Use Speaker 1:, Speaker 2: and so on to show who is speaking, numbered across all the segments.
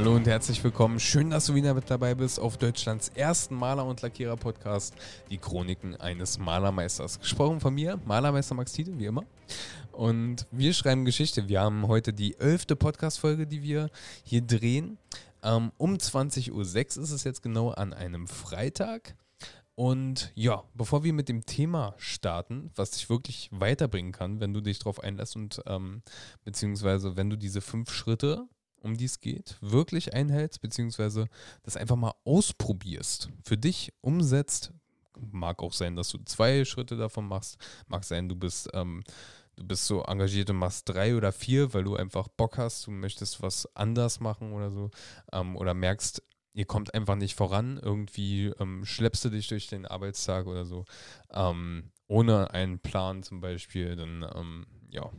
Speaker 1: Hallo und herzlich willkommen. Schön, dass du wieder mit dabei bist auf Deutschlands ersten Maler- und Lackierer-Podcast, die Chroniken eines Malermeisters. Gesprochen von mir, Malermeister Max Tiede, wie immer. Und wir schreiben Geschichte. Wir haben heute die elfte Podcast-Folge, die wir hier drehen. Ähm, um 20.06 Uhr ist es jetzt genau an einem Freitag. Und ja, bevor wir mit dem Thema starten, was dich wirklich weiterbringen kann, wenn du dich darauf einlässt und ähm, beziehungsweise wenn du diese fünf Schritte um die es geht, wirklich einhältst, beziehungsweise das einfach mal ausprobierst, für dich umsetzt. Mag auch sein, dass du zwei Schritte davon machst. Mag sein, du bist, ähm, du bist so engagiert und machst drei oder vier, weil du einfach Bock hast, du möchtest was anders machen oder so. Ähm, oder merkst, ihr kommt einfach nicht voran. Irgendwie ähm, schleppst du dich durch den Arbeitstag oder so. Ähm, ohne einen Plan zum Beispiel, dann ähm, ja,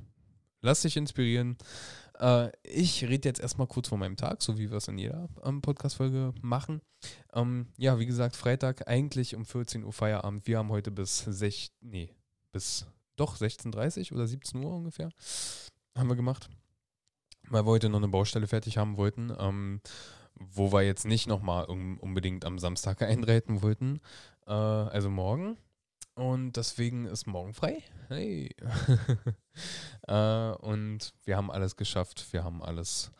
Speaker 1: lass dich inspirieren. Äh, ich rede jetzt erstmal kurz von meinem Tag, so wie wir es in jeder ähm, Podcast-Folge machen. Ähm, ja, wie gesagt, Freitag eigentlich um 14 Uhr Feierabend. Wir haben heute bis 6, nee, bis doch 16.30 oder 17 Uhr ungefähr haben wir gemacht. Weil wir heute noch eine Baustelle fertig haben wollten, ähm, wo wir jetzt nicht nochmal unbedingt am Samstag einreiten wollten. Äh, also morgen. Und deswegen ist morgen frei. Hey. äh, und wir haben alles geschafft. Wir haben alles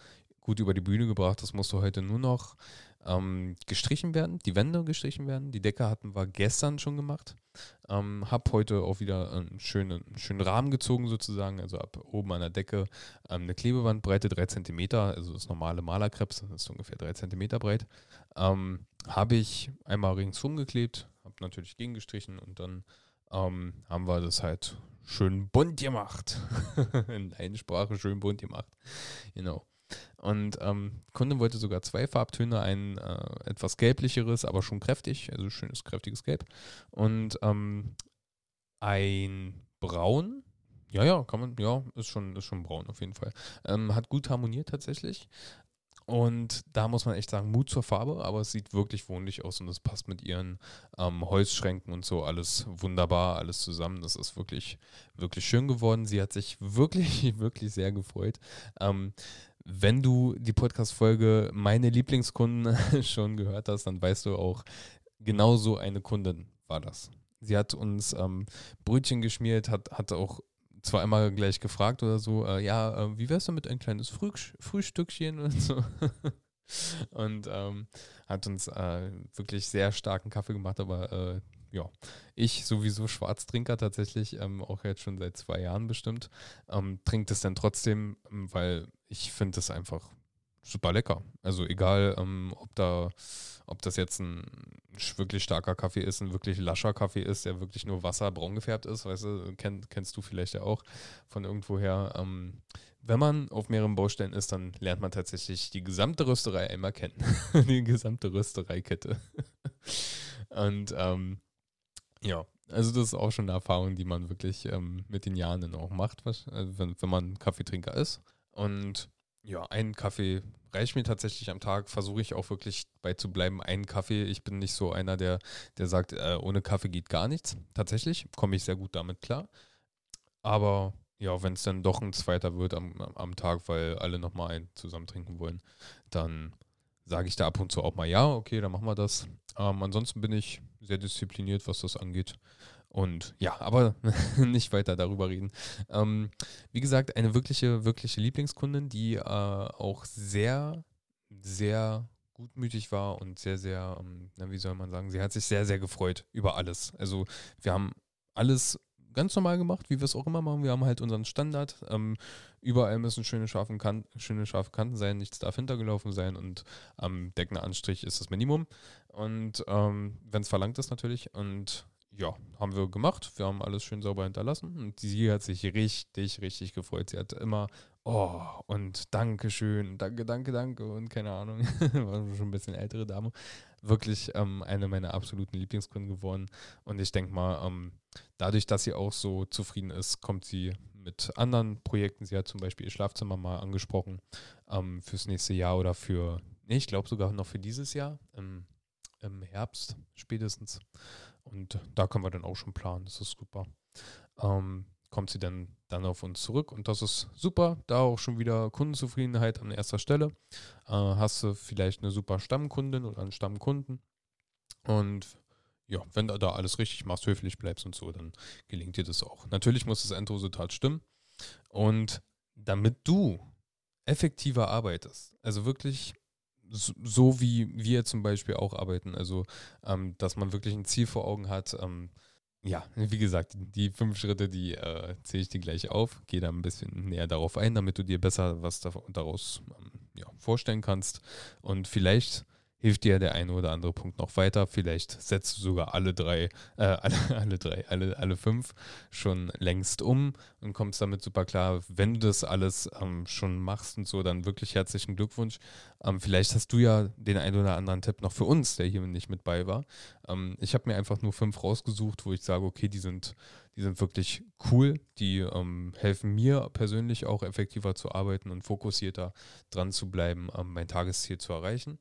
Speaker 1: gut über die Bühne gebracht. Das musste heute nur noch ähm, gestrichen werden, die Wände gestrichen werden. Die Decke hatten wir gestern schon gemacht. Ähm, hab heute auch wieder einen schönen, einen schönen Rahmen gezogen sozusagen. Also ab oben an der Decke ähm, eine Klebewandbreite 3 cm, also das normale Malerkrebs, das ist ungefähr 3 cm breit. Ähm, Habe ich einmal ringsum geklebt, habe natürlich gegengestrichen und dann ähm, haben wir das halt schön bunt gemacht. In deiner Sprache schön bunt gemacht. Genau. Und ähm, Kunde wollte sogar zwei Farbtöne, ein äh, etwas gelblicheres, aber schon kräftig, also schönes, kräftiges Gelb. Und ähm, ein Braun. Ja, ja, kann man, ja, ist schon, ist schon braun auf jeden Fall. Ähm, hat gut harmoniert tatsächlich. Und da muss man echt sagen, Mut zur Farbe, aber es sieht wirklich wohnlich aus und es passt mit ihren ähm, Holzschränken und so alles wunderbar, alles zusammen. Das ist wirklich, wirklich schön geworden. Sie hat sich wirklich, wirklich sehr gefreut. Ähm, wenn du die Podcast-Folge Meine Lieblingskunden schon gehört hast, dann weißt du auch, genau so eine Kundin war das. Sie hat uns ähm, Brötchen geschmiert, hat, hat auch zwar einmal gleich gefragt oder so, äh, ja, äh, wie wär's denn mit ein kleines Früh Frühstückchen und so. und ähm, hat uns äh, wirklich sehr starken Kaffee gemacht, aber äh, ja, ich sowieso Schwarztrinker tatsächlich, ähm, auch jetzt schon seit zwei Jahren bestimmt, ähm, trinkt es dann trotzdem, weil ich finde es einfach super lecker. Also egal, ähm, ob da, ob das jetzt ein wirklich starker Kaffee ist, ein wirklich lascher Kaffee ist, der wirklich nur wasserbraun gefärbt ist, weißt du, kenn, kennst du vielleicht ja auch von irgendwoher. Ähm, wenn man auf mehreren Baustellen ist, dann lernt man tatsächlich die gesamte Rösterei einmal kennen. die gesamte Röstereikette. Und ähm, ja, also das ist auch schon eine Erfahrung, die man wirklich ähm, mit den Jahren dann auch macht, was, also wenn, wenn man Kaffeetrinker ist. Und ja, einen Kaffee reicht mir tatsächlich am Tag. Versuche ich auch wirklich bei zu bleiben. Einen Kaffee. Ich bin nicht so einer, der, der sagt, äh, ohne Kaffee geht gar nichts. Tatsächlich komme ich sehr gut damit klar. Aber ja, wenn es dann doch ein zweiter wird am, am Tag, weil alle nochmal einen zusammen trinken wollen, dann sage ich da ab und zu auch mal ja, okay, dann machen wir das. Ähm, ansonsten bin ich sehr diszipliniert, was das angeht. Und ja, aber nicht weiter darüber reden. Ähm, wie gesagt, eine wirkliche, wirkliche Lieblingskundin, die äh, auch sehr, sehr gutmütig war und sehr, sehr, ähm, na, wie soll man sagen, sie hat sich sehr, sehr gefreut über alles. Also wir haben alles ganz normal gemacht, wie wir es auch immer machen. Wir haben halt unseren Standard. Ähm, überall müssen schöne scharfe, kan schöne scharfe Kanten sein, nichts darf hintergelaufen sein und am ähm, Deckenanstrich ist das Minimum. Und ähm, wenn es verlangt ist natürlich. Und ja, haben wir gemacht. Wir haben alles schön sauber hinterlassen. Und sie hat sich richtig, richtig gefreut. Sie hat immer, oh, und Dankeschön, danke, danke, danke und keine Ahnung. War schon ein bisschen ältere Dame. Wirklich ähm, eine meiner absoluten Lieblingskunden geworden. Und ich denke mal, ähm, dadurch, dass sie auch so zufrieden ist, kommt sie mit anderen Projekten. Sie hat zum Beispiel ihr Schlafzimmer mal angesprochen ähm, fürs nächste Jahr oder für, nee, ich glaube sogar noch für dieses Jahr, im, im Herbst spätestens. Und da können wir dann auch schon planen. Das ist super. Ähm, kommt sie dann, dann auf uns zurück und das ist super. Da auch schon wieder Kundenzufriedenheit an erster Stelle. Äh, hast du vielleicht eine super Stammkundin oder einen Stammkunden und ja, wenn du da alles richtig machst, höflich bleibst und so, dann gelingt dir das auch. Natürlich muss das Endresultat stimmen und damit du effektiver arbeitest, also wirklich so, wie wir zum Beispiel auch arbeiten, also ähm, dass man wirklich ein Ziel vor Augen hat, ähm, ja, wie gesagt, die fünf Schritte, die äh, zähle ich dir gleich auf. Gehe da ein bisschen näher darauf ein, damit du dir besser was daraus ähm, ja, vorstellen kannst. Und vielleicht hilft dir der eine oder andere Punkt noch weiter. Vielleicht setzt du sogar alle drei, äh, alle, alle drei, alle, alle fünf schon längst um und kommst damit super klar. Wenn du das alles ähm, schon machst und so, dann wirklich herzlichen Glückwunsch. Ähm, vielleicht hast du ja den einen oder anderen Tipp noch für uns, der hier nicht mit bei war. Ähm, ich habe mir einfach nur fünf rausgesucht, wo ich sage, okay, die sind, die sind wirklich cool. Die ähm, helfen mir persönlich auch effektiver zu arbeiten und fokussierter dran zu bleiben, ähm, mein Tagesziel zu erreichen.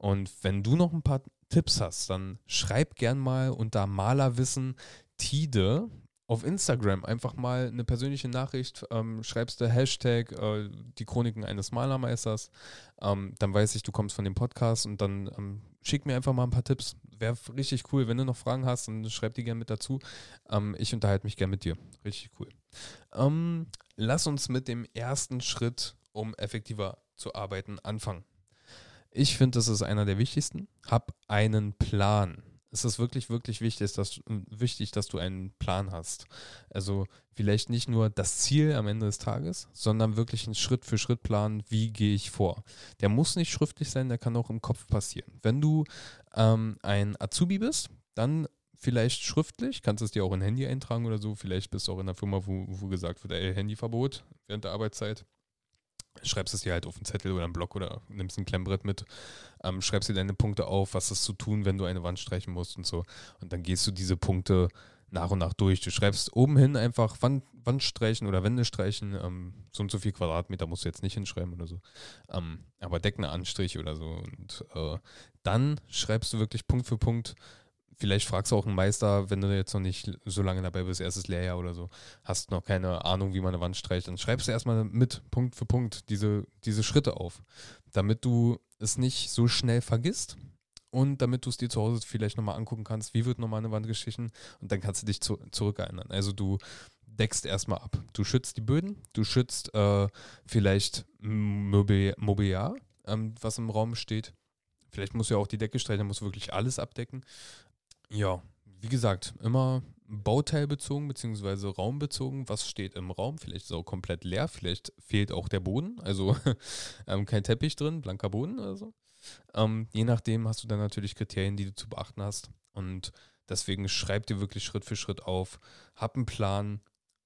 Speaker 1: Und wenn du noch ein paar Tipps hast, dann schreib gern mal unter Malerwissen Tide auf Instagram einfach mal eine persönliche Nachricht, ähm, schreibst du Hashtag äh, die Chroniken eines Malermeisters, ähm, dann weiß ich, du kommst von dem Podcast und dann ähm, schick mir einfach mal ein paar Tipps. Wäre richtig cool. Wenn du noch Fragen hast, dann schreib die gerne mit dazu. Ähm, ich unterhalte mich gerne mit dir. Richtig cool. Ähm, lass uns mit dem ersten Schritt, um effektiver zu arbeiten, anfangen. Ich finde, das ist einer der wichtigsten. Hab einen Plan. Es ist wirklich, wirklich wichtig dass, wichtig, dass du einen Plan hast. Also vielleicht nicht nur das Ziel am Ende des Tages, sondern wirklich einen Schritt-für-Schritt-Plan, wie gehe ich vor. Der muss nicht schriftlich sein, der kann auch im Kopf passieren. Wenn du ähm, ein Azubi bist, dann vielleicht schriftlich, kannst es dir auch in Handy eintragen oder so. Vielleicht bist du auch in einer Firma, wo, wo gesagt wird, ey, Handyverbot während der Arbeitszeit schreibst es dir halt auf einen Zettel oder einen Block oder nimmst ein Klemmbrett mit, ähm, schreibst dir deine Punkte auf, was ist zu tun, wenn du eine Wand streichen musst und so. Und dann gehst du diese Punkte nach und nach durch. Du schreibst oben hin einfach Wand, Wand streichen oder Wände streichen, ähm, so und so viel Quadratmeter musst du jetzt nicht hinschreiben oder so. Ähm, aber Deckenanstrich oder so. Und äh, dann schreibst du wirklich Punkt für Punkt, vielleicht fragst du auch einen Meister, wenn du jetzt noch nicht so lange dabei bist, erstes Lehrjahr oder so, hast noch keine Ahnung, wie man eine Wand streicht, dann schreibst du erstmal mit Punkt für Punkt diese, diese Schritte auf, damit du es nicht so schnell vergisst und damit du es dir zu Hause vielleicht nochmal angucken kannst, wie wird nochmal eine Wand gestrichen und dann kannst du dich zu, zurückerinnern. Also du deckst erstmal ab. Du schützt die Böden, du schützt äh, vielleicht Mobiliar, ähm, was im Raum steht. Vielleicht musst du ja auch die Decke streichen, dann musst du wirklich alles abdecken. Ja, wie gesagt, immer bauteilbezogen bzw. raumbezogen. Was steht im Raum? Vielleicht ist auch komplett leer, vielleicht fehlt auch der Boden, also ähm, kein Teppich drin, blanker Boden oder so. Ähm, je nachdem hast du dann natürlich Kriterien, die du zu beachten hast. Und deswegen schreib dir wirklich Schritt für Schritt auf, hab einen Plan,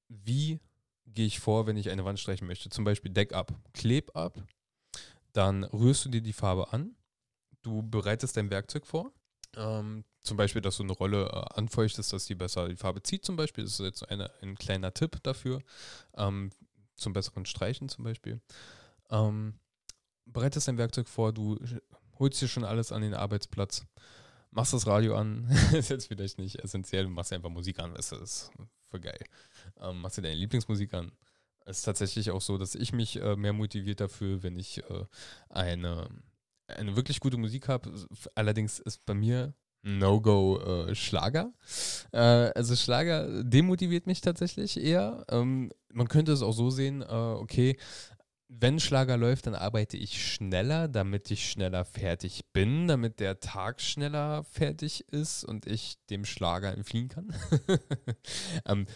Speaker 1: wie gehe ich vor, wenn ich eine Wand streichen möchte. Zum Beispiel Deck ab, kleb ab, dann rührst du dir die Farbe an, du bereitest dein Werkzeug vor, ähm, zum Beispiel, dass du eine Rolle äh, anfeuchtest, dass die besser die Farbe zieht, zum Beispiel. Das ist jetzt eine, ein kleiner Tipp dafür. Ähm, zum besseren Streichen zum Beispiel. Ähm, bereitest dein Werkzeug vor, du holst dir schon alles an den Arbeitsplatz, machst das Radio an, ist jetzt vielleicht nicht essentiell, du machst einfach Musik an, das ist voll geil. Ähm, machst dir deine Lieblingsmusik an. Es ist tatsächlich auch so, dass ich mich äh, mehr motiviert dafür, wenn ich äh, eine, eine wirklich gute Musik habe. Allerdings ist bei mir No-Go äh, Schlager. Äh, also Schlager demotiviert mich tatsächlich eher. Ähm, man könnte es auch so sehen, äh, okay, wenn Schlager läuft, dann arbeite ich schneller, damit ich schneller fertig bin, damit der Tag schneller fertig ist und ich dem Schlager entfliehen kann. ähm,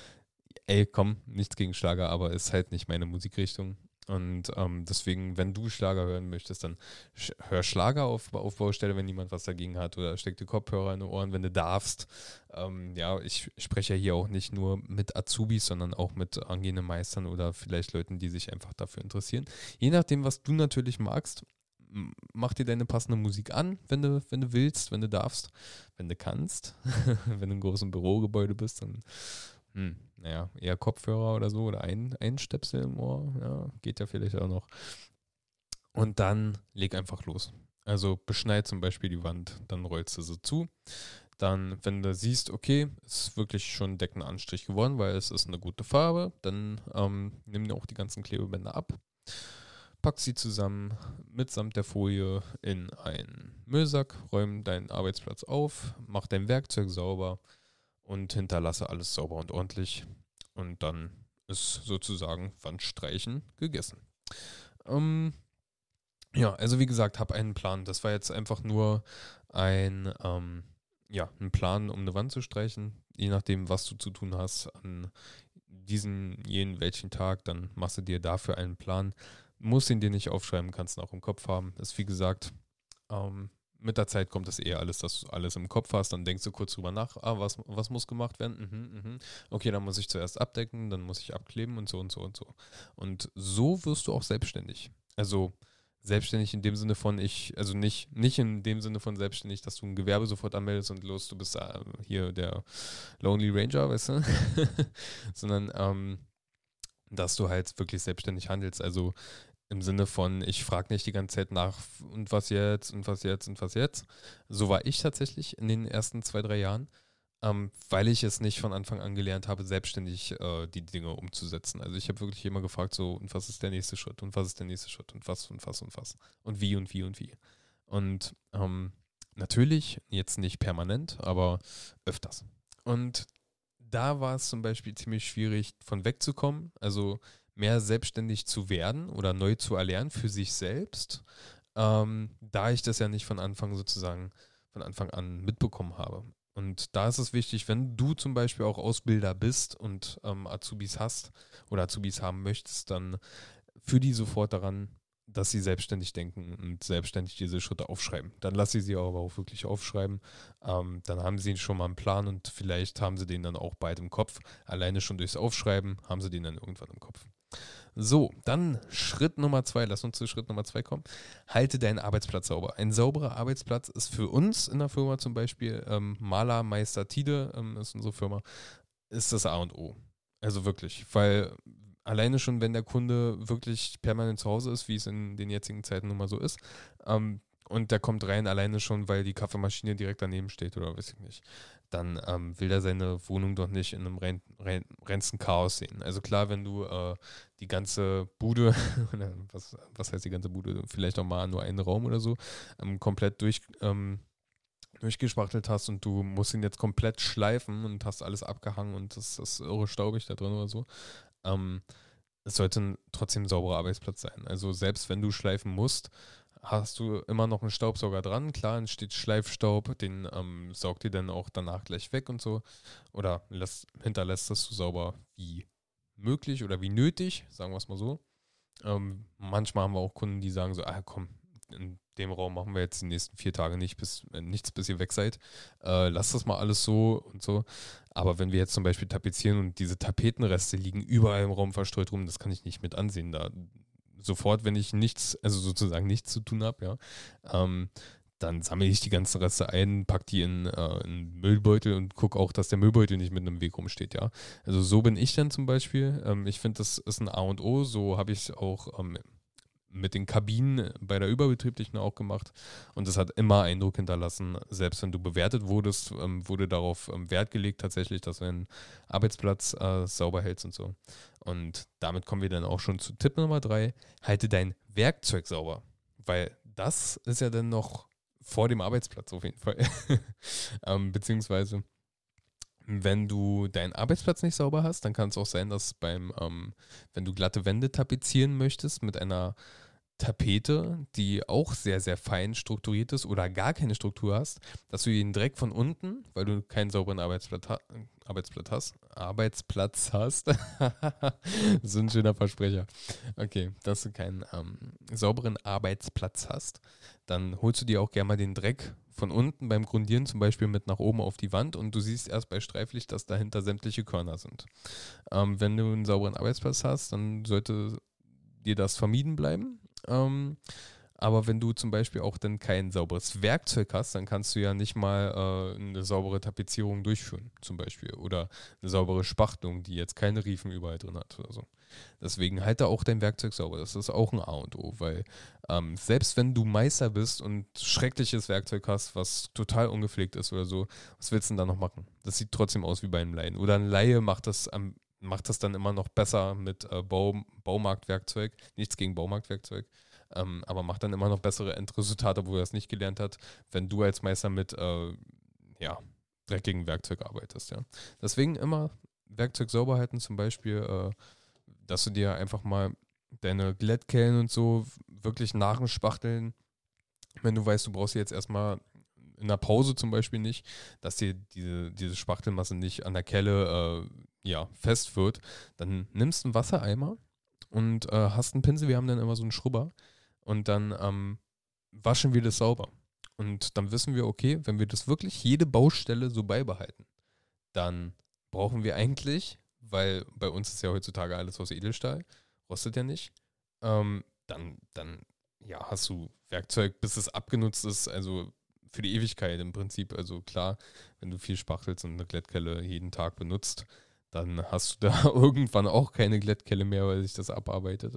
Speaker 1: ey, komm, nichts gegen Schlager, aber ist halt nicht meine Musikrichtung. Und ähm, deswegen, wenn du Schlager hören möchtest, dann sch hör Schlager auf, auf Baustelle, wenn niemand was dagegen hat. Oder steck die Kopfhörer in die Ohren, wenn du darfst. Ähm, ja, ich spreche ja hier auch nicht nur mit Azubis, sondern auch mit angehenden Meistern oder vielleicht Leuten, die sich einfach dafür interessieren. Je nachdem, was du natürlich magst, mach dir deine passende Musik an, wenn du, wenn du willst, wenn du darfst, wenn du kannst. wenn du im großen Bürogebäude bist, dann hm, naja, eher Kopfhörer oder so oder ein, ein Stöpsel im Ohr, ja, geht ja vielleicht auch noch. Und dann leg einfach los. Also beschneid zum Beispiel die Wand, dann rollst du sie zu. Dann, wenn du siehst, okay, ist wirklich schon Deckenanstrich geworden, weil es ist eine gute Farbe, dann ähm, nimm dir auch die ganzen Klebebänder ab, pack sie zusammen mitsamt der Folie in einen Müllsack, räum deinen Arbeitsplatz auf, mach dein Werkzeug sauber und hinterlasse alles sauber und ordentlich. Und dann ist sozusagen Wandstreichen gegessen. Ähm, ja, also wie gesagt, habe einen Plan. Das war jetzt einfach nur ein, ähm, ja, ein Plan, um eine Wand zu streichen. Je nachdem, was du zu tun hast an diesen, jenen, welchen Tag, dann machst du dir dafür einen Plan. Musst ihn dir nicht aufschreiben, kannst ihn auch im Kopf haben. Ist wie gesagt, ähm, mit der Zeit kommt das eher alles, dass du alles im Kopf hast, dann denkst du kurz drüber nach, ah, was, was muss gemacht werden? Mhm, mhm. Okay, dann muss ich zuerst abdecken, dann muss ich abkleben und so und so und so. Und so wirst du auch selbstständig. Also selbstständig in dem Sinne von ich, also nicht, nicht in dem Sinne von selbstständig, dass du ein Gewerbe sofort anmeldest und los, du bist äh, hier der Lonely Ranger, weißt du? Sondern ähm, dass du halt wirklich selbstständig handelst. Also im Sinne von, ich frage nicht die ganze Zeit nach, und was jetzt, und was jetzt, und was jetzt. So war ich tatsächlich in den ersten zwei, drei Jahren, ähm, weil ich es nicht von Anfang an gelernt habe, selbstständig äh, die Dinge umzusetzen. Also ich habe wirklich immer gefragt, so, und was ist der nächste Schritt, und was ist der nächste Schritt, und was, und was, und was, und wie, und wie, und wie. Und ähm, natürlich, jetzt nicht permanent, aber öfters. Und da war es zum Beispiel ziemlich schwierig, von wegzukommen. Also mehr selbstständig zu werden oder neu zu erlernen für sich selbst, ähm, da ich das ja nicht von Anfang sozusagen von Anfang an mitbekommen habe. Und da ist es wichtig, wenn du zum Beispiel auch Ausbilder bist und ähm, Azubis hast oder Azubis haben möchtest, dann für die sofort daran, dass sie selbstständig denken und selbstständig diese Schritte aufschreiben. Dann lass sie sie aber auch wirklich aufschreiben. Ähm, dann haben sie schon mal einen Plan und vielleicht haben sie den dann auch bald im Kopf. Alleine schon durchs Aufschreiben haben sie den dann irgendwann im Kopf. So, dann Schritt Nummer zwei. Lass uns zu Schritt Nummer zwei kommen. Halte deinen Arbeitsplatz sauber. Ein sauberer Arbeitsplatz ist für uns in der Firma zum Beispiel, ähm, Maler Meister Tide ähm, ist unsere Firma, ist das A und O. Also wirklich, weil alleine schon, wenn der Kunde wirklich permanent zu Hause ist, wie es in den jetzigen Zeiten nun mal so ist, ähm, und der kommt rein alleine schon, weil die Kaffeemaschine direkt daneben steht oder weiß ich nicht, dann ähm, will er seine Wohnung doch nicht in einem rein, rein, reinsten Chaos sehen. Also klar, wenn du äh, die ganze Bude, was, was heißt die ganze Bude, vielleicht auch mal nur einen Raum oder so, ähm, komplett durch, ähm, durchgespachtelt hast und du musst ihn jetzt komplett schleifen und hast alles abgehangen und das ist irre staubig da drin oder so. Ähm, es sollte trotzdem ein sauberer Arbeitsplatz sein. Also selbst wenn du schleifen musst, hast du immer noch einen Staubsauger dran. Klar, entsteht Schleifstaub, den ähm, saugt ihr dann auch danach gleich weg und so. Oder lässt, hinterlässt das so sauber wie möglich oder wie nötig, sagen wir es mal so. Ähm, manchmal haben wir auch Kunden, die sagen so, ah komm, in dem Raum machen wir jetzt die nächsten vier Tage nicht bis, äh, nichts, bis ihr weg seid. Äh, lasst das mal alles so und so. Aber wenn wir jetzt zum Beispiel tapezieren und diese Tapetenreste liegen überall im Raum verstreut rum, das kann ich nicht mit ansehen. Da sofort, wenn ich nichts, also sozusagen nichts zu tun habe, ja, ähm, dann sammle ich die ganzen Reste ein, packe die in, äh, einen Müllbeutel und gucke auch, dass der Müllbeutel nicht mit einem Weg rumsteht, ja. Also so bin ich dann zum Beispiel. Ähm, ich finde, das ist ein A und O. So habe ich es auch ähm, mit den Kabinen bei der überbetrieblichen auch gemacht. Und das hat immer Eindruck hinterlassen. Selbst wenn du bewertet wurdest, ähm, wurde darauf ähm, Wert gelegt tatsächlich, dass du einen Arbeitsplatz äh, sauber hältst und so. Und damit kommen wir dann auch schon zu Tipp Nummer drei. Halte dein Werkzeug sauber. Weil das ist ja dann noch vor dem Arbeitsplatz auf jeden Fall. ähm, beziehungsweise wenn du deinen Arbeitsplatz nicht sauber hast, dann kann es auch sein, dass beim, ähm, wenn du glatte Wände tapezieren möchtest mit einer Tapete, die auch sehr, sehr fein strukturiert ist oder gar keine Struktur hast, dass du den Dreck von unten, weil du keinen sauberen Arbeitsplatz, ha Arbeitsplatz hast, Arbeitsplatz hast, so ein schöner Versprecher. Okay, dass du keinen ähm, sauberen Arbeitsplatz hast, dann holst du dir auch gerne mal den Dreck von unten beim Grundieren zum Beispiel mit nach oben auf die Wand und du siehst erst bei Streiflicht, dass dahinter sämtliche Körner sind. Ähm, wenn du einen sauberen Arbeitsplatz hast, dann sollte dir das vermieden bleiben. Ähm, Aber wenn du zum Beispiel auch dann kein sauberes Werkzeug hast, dann kannst du ja nicht mal äh, eine saubere Tapezierung durchführen, zum Beispiel. Oder eine saubere Spachtelung, die jetzt keine Riefen überall drin hat oder so. Deswegen halte auch dein Werkzeug sauber. Das ist auch ein A und O, weil ähm, selbst wenn du Meister bist und schreckliches Werkzeug hast, was total ungepflegt ist oder so, was willst du denn da noch machen? Das sieht trotzdem aus wie bei einem Laien. Oder ein Laie macht das am macht das dann immer noch besser mit äh, Bau, Baumarktwerkzeug. Nichts gegen Baumarktwerkzeug. Ähm, aber macht dann immer noch bessere Endresultate, wo er es nicht gelernt hat, wenn du als Meister mit äh, ja, dreckigen Werkzeug arbeitest. Ja. Deswegen immer Werkzeug sauber halten, zum Beispiel, äh, dass du dir einfach mal deine Glättkellen und so wirklich nachspachteln. Wenn du weißt, du brauchst jetzt erstmal in der Pause zum Beispiel nicht, dass dir diese, diese Spachtelmasse nicht an der Kelle äh, ja, fest wird, dann nimmst du einen Wassereimer und äh, hast einen Pinsel. Wir haben dann immer so einen Schrubber und dann ähm, waschen wir das sauber. Und dann wissen wir, okay, wenn wir das wirklich jede Baustelle so beibehalten, dann brauchen wir eigentlich, weil bei uns ist ja heutzutage alles aus Edelstahl, rostet ja nicht, ähm, dann, dann ja, hast du Werkzeug, bis es abgenutzt ist, also für die Ewigkeit im Prinzip. Also klar, wenn du viel spachtelst und eine Glättkelle jeden Tag benutzt, dann hast du da irgendwann auch keine Glättkelle mehr, weil sich das abarbeitet.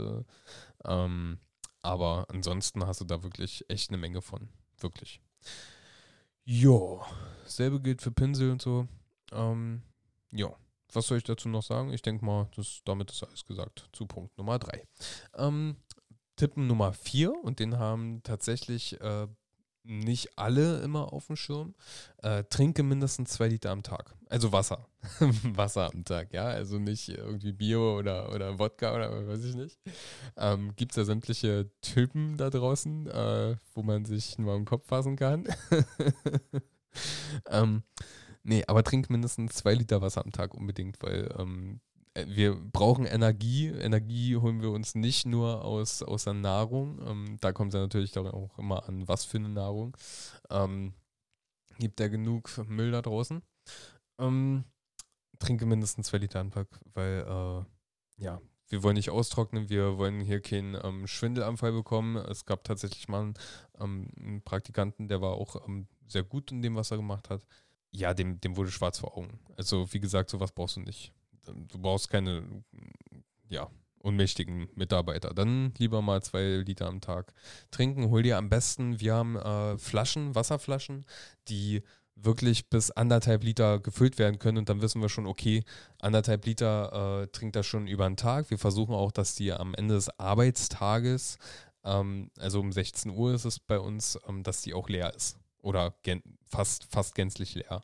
Speaker 1: Ähm, aber ansonsten hast du da wirklich echt eine Menge von. Wirklich. Jo, selbe gilt für Pinsel und so. Ähm, ja, was soll ich dazu noch sagen? Ich denke mal, das, damit ist alles gesagt zu Punkt Nummer 3. Ähm, Tippen Nummer 4 und den haben tatsächlich äh, nicht alle immer auf dem Schirm. Äh, trinke mindestens zwei Liter am Tag. Also Wasser. Wasser am Tag, ja. Also nicht irgendwie Bio oder, oder Wodka oder weiß ich nicht. Ähm, Gibt es ja sämtliche Typen da draußen, äh, wo man sich nur am Kopf fassen kann. ähm, nee, aber trink mindestens zwei Liter Wasser am Tag unbedingt, weil ähm, äh, wir brauchen Energie. Energie holen wir uns nicht nur aus, aus der Nahrung. Ähm, da kommt es ja natürlich auch immer an, was für eine Nahrung. Ähm, gibt ja genug Müll da draußen. Ähm, trinke mindestens zwei Liter Tag, weil, äh, ja, wir wollen nicht austrocknen, wir wollen hier keinen ähm, Schwindelanfall bekommen. Es gab tatsächlich mal einen, ähm, einen Praktikanten, der war auch ähm, sehr gut in dem, was er gemacht hat. Ja, dem, dem wurde schwarz vor Augen. Also, wie gesagt, sowas brauchst du nicht du brauchst keine, ja, unmächtigen Mitarbeiter. Dann lieber mal zwei Liter am Tag trinken. Hol dir am besten, wir haben äh, Flaschen, Wasserflaschen, die wirklich bis anderthalb Liter gefüllt werden können und dann wissen wir schon, okay, anderthalb Liter äh, trinkt er schon über den Tag. Wir versuchen auch, dass die am Ende des Arbeitstages, ähm, also um 16 Uhr ist es bei uns, ähm, dass die auch leer ist oder fast, fast gänzlich leer.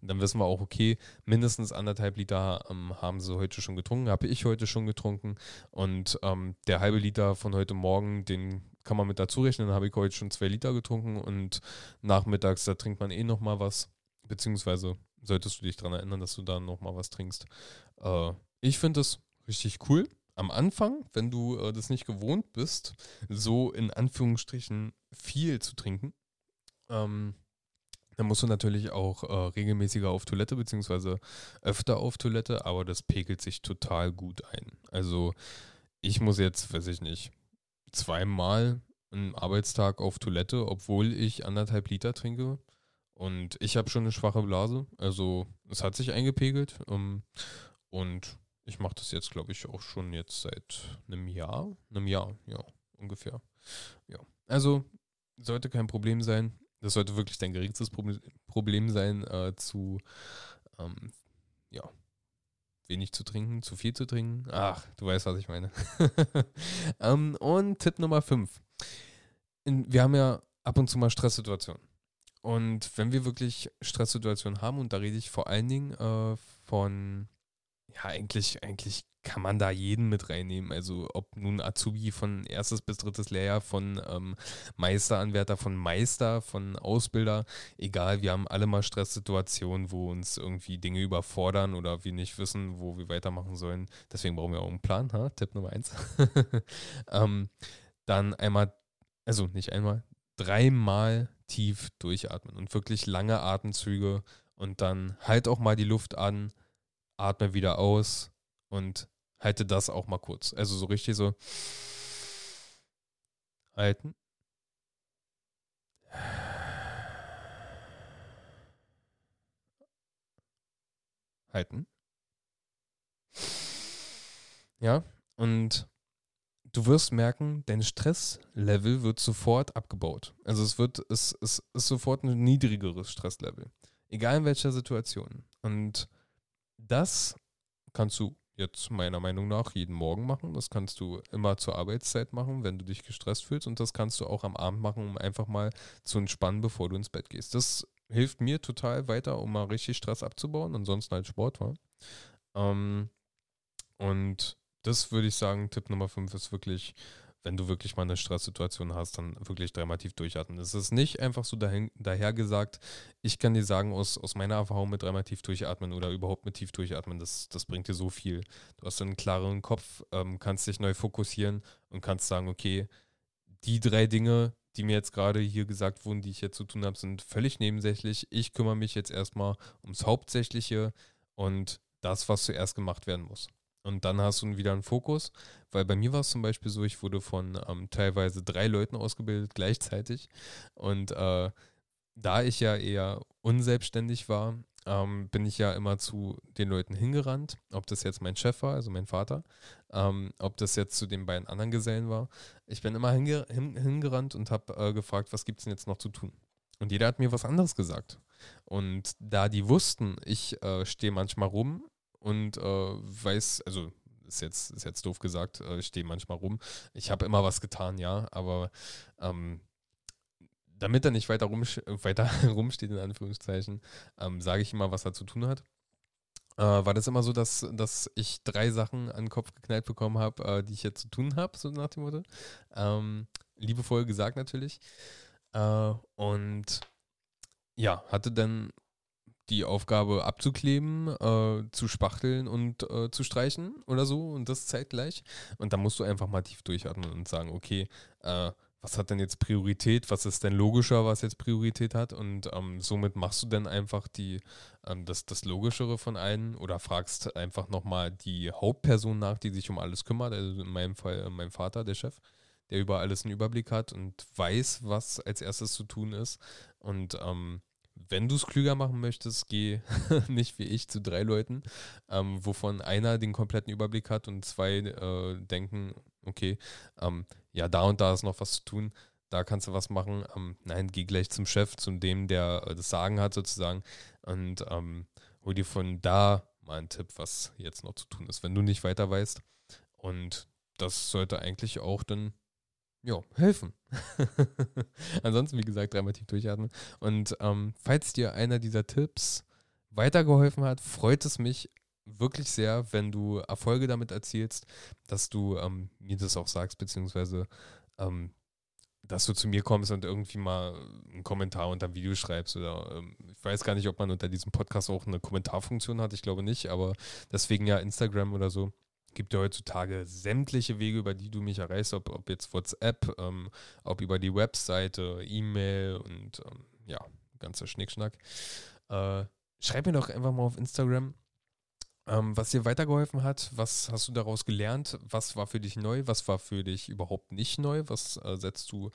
Speaker 1: Und dann wissen wir auch, okay, mindestens anderthalb Liter ähm, haben sie heute schon getrunken, habe ich heute schon getrunken. Und ähm, der halbe Liter von heute Morgen, den kann man mit dazu rechnen, dann habe ich heute schon zwei Liter getrunken und nachmittags, da trinkt man eh nochmal was. Beziehungsweise solltest du dich daran erinnern, dass du da nochmal was trinkst. Äh, ich finde das richtig cool. Am Anfang, wenn du äh, das nicht gewohnt bist, so in Anführungsstrichen viel zu trinken, ähm, dann musst du natürlich auch äh, regelmäßiger auf Toilette, beziehungsweise öfter auf Toilette, aber das pegelt sich total gut ein. Also ich muss jetzt, weiß ich nicht, zweimal einen Arbeitstag auf Toilette, obwohl ich anderthalb Liter trinke. Und ich habe schon eine schwache Blase. Also es hat sich eingepegelt. Ähm, und ich mache das jetzt, glaube ich, auch schon jetzt seit einem Jahr. Einem Jahr, ja, ungefähr. Ja. Also sollte kein Problem sein. Das sollte wirklich dein geringstes Problem sein, äh, zu ähm, ja, wenig zu trinken, zu viel zu trinken. Ach, du weißt, was ich meine. ähm, und Tipp Nummer 5. Wir haben ja ab und zu mal Stresssituationen. Und wenn wir wirklich Stresssituationen haben, und da rede ich vor allen Dingen äh, von, ja, eigentlich, eigentlich kann man da jeden mit reinnehmen. Also ob nun Azubi von erstes bis drittes Lehrjahr, von ähm, Meisteranwärter, von Meister, von Ausbilder, egal, wir haben alle mal Stresssituationen, wo uns irgendwie Dinge überfordern oder wir nicht wissen, wo wir weitermachen sollen. Deswegen brauchen wir auch einen Plan, ha? Tipp Nummer eins. ähm, dann einmal, also nicht einmal, dreimal tief durchatmen und wirklich lange Atemzüge und dann halt auch mal die Luft an, atme wieder aus und halte das auch mal kurz. Also so richtig so halten, halten. Ja, und du wirst merken, dein Stresslevel wird sofort abgebaut. Also es wird, es, es ist sofort ein niedrigeres Stresslevel. Egal in welcher Situation. Und das kannst du jetzt meiner Meinung nach jeden Morgen machen. Das kannst du immer zur Arbeitszeit machen, wenn du dich gestresst fühlst. Und das kannst du auch am Abend machen, um einfach mal zu entspannen, bevor du ins Bett gehst. Das hilft mir total weiter, um mal richtig Stress abzubauen. Ansonsten halt Sport war. Ähm, und das würde ich sagen, Tipp Nummer 5 ist wirklich, wenn du wirklich mal eine Stresssituation hast, dann wirklich dreimal tief durchatmen. Es ist nicht einfach so dahin, daher gesagt, ich kann dir sagen, aus, aus meiner Erfahrung mit dreimal tief durchatmen oder überhaupt mit tief durchatmen, das, das bringt dir so viel. Du hast einen klareren Kopf, ähm, kannst dich neu fokussieren und kannst sagen, okay, die drei Dinge, die mir jetzt gerade hier gesagt wurden, die ich jetzt zu tun habe, sind völlig nebensächlich. Ich kümmere mich jetzt erstmal ums Hauptsächliche und das, was zuerst gemacht werden muss. Und dann hast du wieder einen Fokus, weil bei mir war es zum Beispiel so, ich wurde von ähm, teilweise drei Leuten ausgebildet gleichzeitig. Und äh, da ich ja eher unselbstständig war, ähm, bin ich ja immer zu den Leuten hingerannt, ob das jetzt mein Chef war, also mein Vater, ähm, ob das jetzt zu den beiden anderen Gesellen war. Ich bin immer hinge hin hingerannt und habe äh, gefragt, was gibt es denn jetzt noch zu tun? Und jeder hat mir was anderes gesagt. Und da die wussten, ich äh, stehe manchmal rum und äh, weiß, also ist jetzt, ist jetzt doof gesagt, äh, ich stehe manchmal rum. Ich habe immer was getan, ja, aber ähm, damit er nicht weiter, rum, weiter rumsteht, in Anführungszeichen, ähm, sage ich immer, was er zu tun hat. Äh, war das immer so, dass, dass ich drei Sachen an den Kopf geknallt bekommen habe, äh, die ich jetzt zu tun habe, so nach dem Motto. Ähm, liebevoll gesagt natürlich. Äh, und ja, hatte dann die Aufgabe abzukleben, äh, zu spachteln und äh, zu streichen oder so und das zeitgleich. Und da musst du einfach mal tief durchatmen und sagen, okay, äh, was hat denn jetzt Priorität? Was ist denn logischer, was jetzt Priorität hat? Und ähm, somit machst du dann einfach die, ähm, das, das Logischere von allen oder fragst einfach nochmal die Hauptperson nach, die sich um alles kümmert. Also in meinem Fall äh, mein Vater, der Chef, der über alles einen Überblick hat und weiß, was als erstes zu tun ist. Und ähm, wenn du es klüger machen möchtest, geh nicht wie ich zu drei Leuten, ähm, wovon einer den kompletten Überblick hat und zwei äh, denken, okay, ähm, ja, da und da ist noch was zu tun, da kannst du was machen. Ähm, nein, geh gleich zum Chef, zu dem, der äh, das Sagen hat sozusagen und ähm, hol dir von da mal einen Tipp, was jetzt noch zu tun ist, wenn du nicht weiter weißt. Und das sollte eigentlich auch dann ja, helfen. Ansonsten, wie gesagt, dreimal tief durchatmen. Und ähm, falls dir einer dieser Tipps weitergeholfen hat, freut es mich wirklich sehr, wenn du Erfolge damit erzielst, dass du ähm, mir das auch sagst, beziehungsweise ähm, dass du zu mir kommst und irgendwie mal einen Kommentar unter dem Video schreibst oder ähm, ich weiß gar nicht, ob man unter diesem Podcast auch eine Kommentarfunktion hat, ich glaube nicht, aber deswegen ja Instagram oder so gibt ja heutzutage sämtliche Wege, über die du mich erreichst, ob, ob jetzt WhatsApp, ähm, ob über die Webseite, E-Mail und ähm, ja, ganzer Schnickschnack. Äh, schreib mir doch einfach mal auf Instagram, ähm, was dir weitergeholfen hat. Was hast du daraus gelernt? Was war für dich neu? Was war für dich überhaupt nicht neu? Was äh, setzt du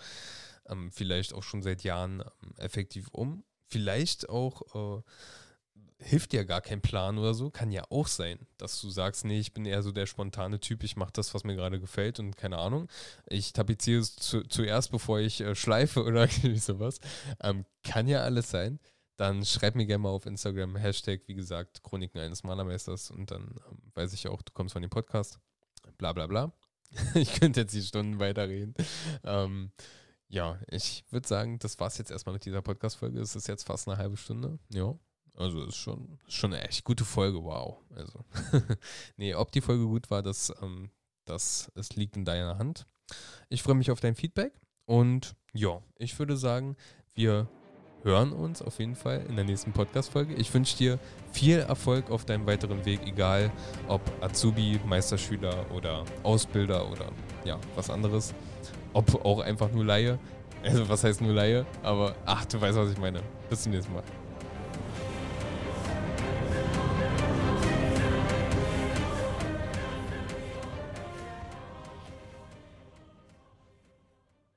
Speaker 1: ähm, vielleicht auch schon seit Jahren ähm, effektiv um? Vielleicht auch äh, hilft dir gar kein Plan oder so. Kann ja auch sein, dass du sagst, nee, ich bin eher so der spontane Typ, ich mache das, was mir gerade gefällt und keine Ahnung. Ich tapeziere es zu, zuerst, bevor ich äh, schleife oder sowas. Ähm, kann ja alles sein. Dann schreib mir gerne mal auf Instagram, Hashtag, wie gesagt, Chroniken eines Malermeisters und dann ähm, weiß ich auch, du kommst von dem Podcast. Bla bla bla. ich könnte jetzt die Stunden weiterreden. Ähm, ja, ich würde sagen, das war es jetzt erstmal mit dieser Podcast-Folge. Es ist jetzt fast eine halbe Stunde. Ja, also ist schon, schon eine echt gute Folge, wow. Also, nee, ob die Folge gut war, das, ähm, das es liegt in deiner Hand. Ich freue mich auf dein Feedback und ja, ich würde sagen, wir hören uns auf jeden Fall in der nächsten Podcast-Folge. Ich wünsche dir viel Erfolg auf deinem weiteren Weg, egal ob Azubi, Meisterschüler oder Ausbilder oder ja, was anderes. Ob auch einfach nur Laie. Also, was heißt nur Laie? Aber ach, du weißt, was ich meine. Bis zum nächsten Mal.